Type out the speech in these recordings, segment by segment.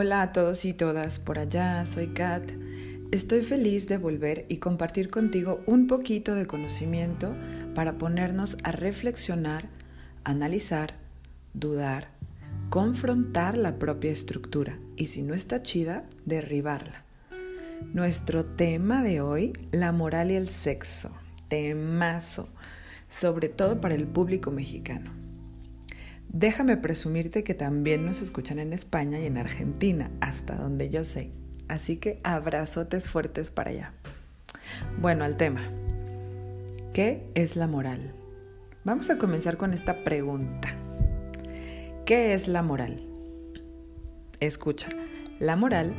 Hola a todos y todas por allá, soy Kat. Estoy feliz de volver y compartir contigo un poquito de conocimiento para ponernos a reflexionar, analizar, dudar, confrontar la propia estructura y si no está chida, derribarla. Nuestro tema de hoy, la moral y el sexo. Temazo, sobre todo para el público mexicano. Déjame presumirte que también nos escuchan en España y en Argentina, hasta donde yo sé. Así que abrazotes fuertes para allá. Bueno, al tema. ¿Qué es la moral? Vamos a comenzar con esta pregunta. ¿Qué es la moral? Escucha, la moral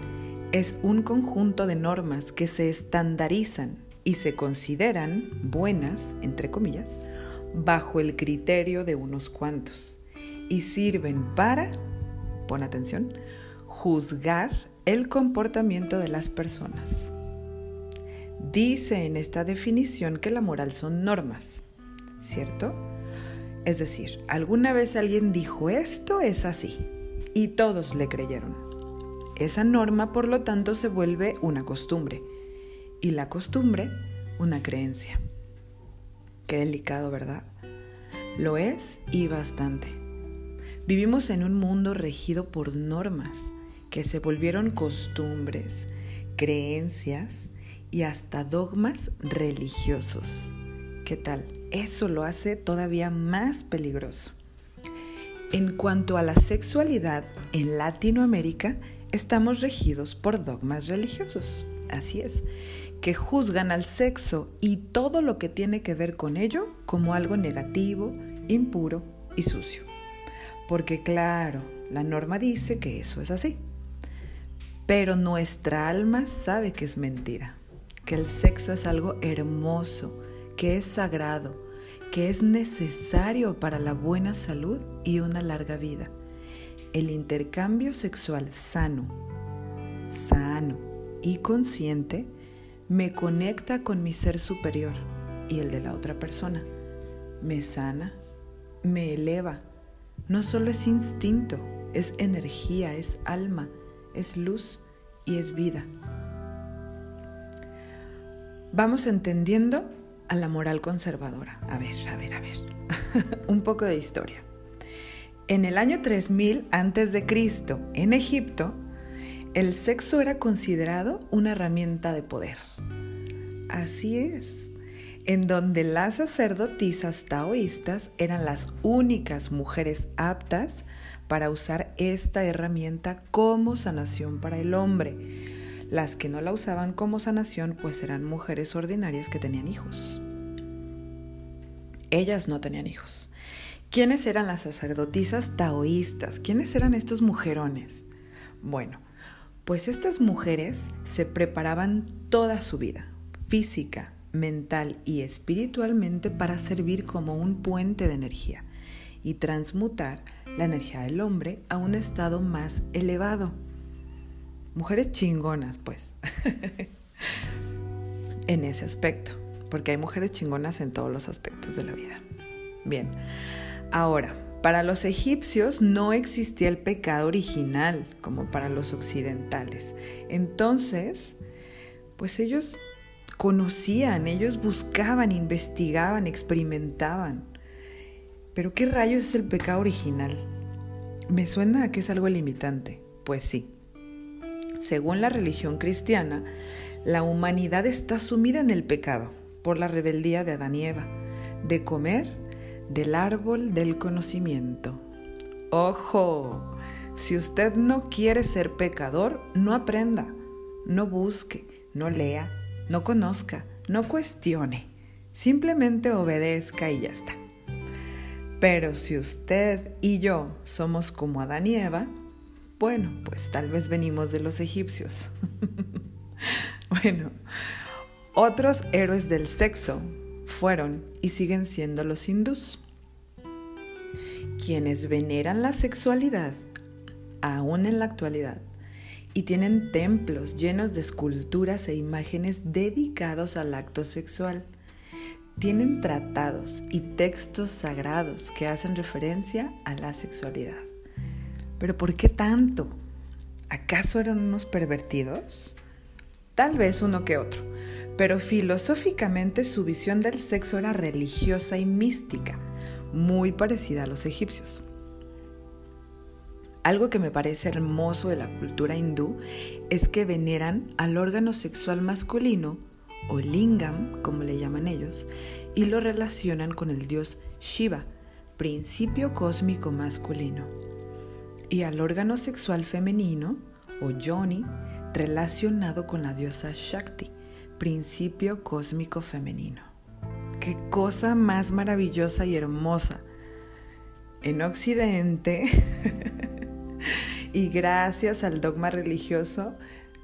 es un conjunto de normas que se estandarizan y se consideran buenas, entre comillas, bajo el criterio de unos cuantos y sirven para, pon atención, juzgar el comportamiento de las personas. Dice en esta definición que la moral son normas, ¿cierto? Es decir, alguna vez alguien dijo esto es así y todos le creyeron. Esa norma, por lo tanto, se vuelve una costumbre y la costumbre una creencia. Qué delicado, ¿verdad? Lo es y bastante. Vivimos en un mundo regido por normas que se volvieron costumbres, creencias y hasta dogmas religiosos. ¿Qué tal? Eso lo hace todavía más peligroso. En cuanto a la sexualidad, en Latinoamérica estamos regidos por dogmas religiosos. Así es, que juzgan al sexo y todo lo que tiene que ver con ello como algo negativo, impuro y sucio. Porque claro, la norma dice que eso es así. Pero nuestra alma sabe que es mentira, que el sexo es algo hermoso, que es sagrado, que es necesario para la buena salud y una larga vida. El intercambio sexual sano, sano y consciente me conecta con mi ser superior y el de la otra persona. Me sana, me eleva no solo es instinto, es energía, es alma, es luz y es vida. Vamos entendiendo a la moral conservadora. A ver, a ver, a ver. Un poco de historia. En el año 3000 a.C., en Egipto, el sexo era considerado una herramienta de poder. Así es en donde las sacerdotisas taoístas eran las únicas mujeres aptas para usar esta herramienta como sanación para el hombre. Las que no la usaban como sanación pues eran mujeres ordinarias que tenían hijos. Ellas no tenían hijos. ¿Quiénes eran las sacerdotisas taoístas? ¿Quiénes eran estos mujerones? Bueno, pues estas mujeres se preparaban toda su vida, física, mental y espiritualmente para servir como un puente de energía y transmutar la energía del hombre a un estado más elevado. Mujeres chingonas, pues, en ese aspecto, porque hay mujeres chingonas en todos los aspectos de la vida. Bien, ahora, para los egipcios no existía el pecado original como para los occidentales. Entonces, pues ellos conocían, ellos buscaban, investigaban, experimentaban. Pero ¿qué rayos es el pecado original? Me suena a que es algo limitante. Pues sí. Según la religión cristiana, la humanidad está sumida en el pecado por la rebeldía de Adán y Eva, de comer del árbol del conocimiento. ¡Ojo! Si usted no quiere ser pecador, no aprenda, no busque, no lea, no conozca, no cuestione, simplemente obedezca y ya está. Pero si usted y yo somos como Adán y Eva, bueno, pues tal vez venimos de los egipcios. bueno, otros héroes del sexo fueron y siguen siendo los hindús, quienes veneran la sexualidad aún en la actualidad y tienen templos llenos de esculturas e imágenes dedicados al acto sexual. Tienen tratados y textos sagrados que hacen referencia a la sexualidad. Pero ¿por qué tanto? ¿Acaso eran unos pervertidos? Tal vez uno que otro, pero filosóficamente su visión del sexo era religiosa y mística, muy parecida a los egipcios. Algo que me parece hermoso de la cultura hindú es que veneran al órgano sexual masculino, o lingam, como le llaman ellos, y lo relacionan con el dios Shiva, principio cósmico masculino, y al órgano sexual femenino, o yoni, relacionado con la diosa Shakti, principio cósmico femenino. Qué cosa más maravillosa y hermosa. En Occidente, y gracias al dogma religioso,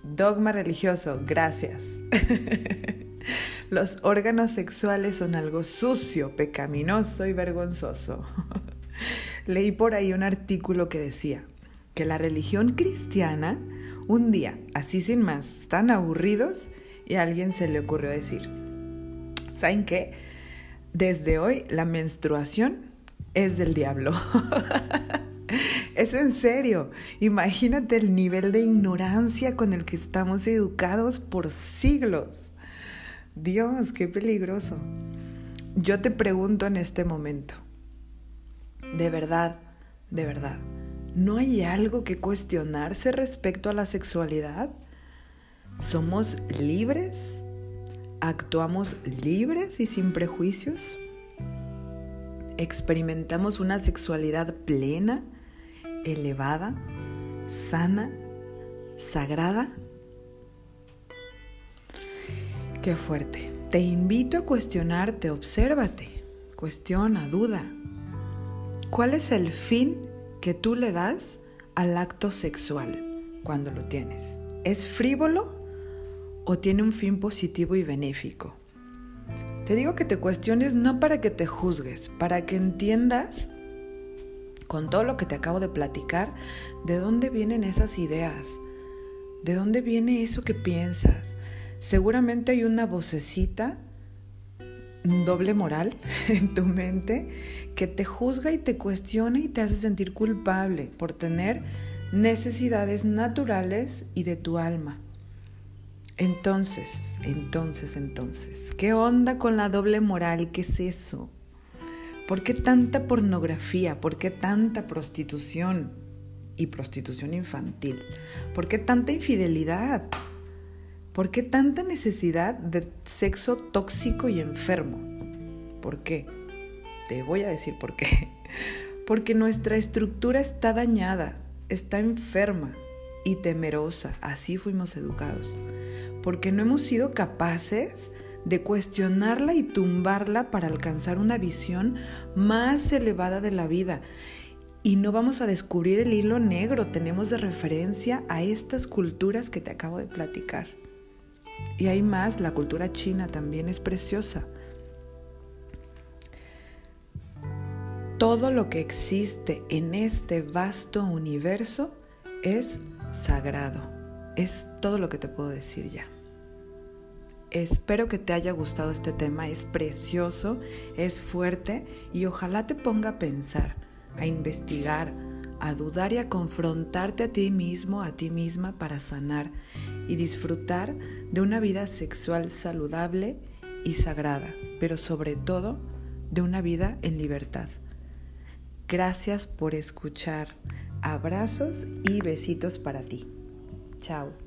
dogma religioso, gracias. Los órganos sexuales son algo sucio, pecaminoso y vergonzoso. Leí por ahí un artículo que decía que la religión cristiana, un día, así sin más, están aburridos y a alguien se le ocurrió decir, ¿saben qué? Desde hoy la menstruación es del diablo. es en serio. Imagínate el nivel de ignorancia con el que estamos educados por siglos. Dios, qué peligroso. Yo te pregunto en este momento, de verdad, de verdad, ¿no hay algo que cuestionarse respecto a la sexualidad? ¿Somos libres? ¿Actuamos libres y sin prejuicios? ¿Experimentamos una sexualidad plena, elevada, sana, sagrada? Qué fuerte. Te invito a cuestionarte, obsérvate, cuestiona, duda. ¿Cuál es el fin que tú le das al acto sexual cuando lo tienes? ¿Es frívolo o tiene un fin positivo y benéfico? Te digo que te cuestiones no para que te juzgues, para que entiendas con todo lo que te acabo de platicar, de dónde vienen esas ideas, de dónde viene eso que piensas, seguramente hay una vocecita, un doble moral en tu mente que te juzga y te cuestiona y te hace sentir culpable por tener necesidades naturales y de tu alma. Entonces, entonces, entonces, ¿qué onda con la doble moral? ¿Qué es eso? ¿Por qué tanta pornografía? ¿Por qué tanta prostitución y prostitución infantil? ¿Por qué tanta infidelidad? ¿Por qué tanta necesidad de sexo tóxico y enfermo? ¿Por qué? Te voy a decir por qué. Porque nuestra estructura está dañada, está enferma y temerosa. Así fuimos educados. Porque no hemos sido capaces cuestionarla y tumbarla para alcanzar una visión más elevada de la vida. Y no vamos a descubrir el hilo negro, tenemos de referencia a estas culturas que te acabo de platicar. Y hay más, la cultura china también es preciosa. Todo lo que existe en este vasto universo es sagrado. Es todo lo que te puedo decir ya. Espero que te haya gustado este tema, es precioso, es fuerte y ojalá te ponga a pensar, a investigar, a dudar y a confrontarte a ti mismo, a ti misma para sanar y disfrutar de una vida sexual saludable y sagrada, pero sobre todo de una vida en libertad. Gracias por escuchar. Abrazos y besitos para ti. Chao.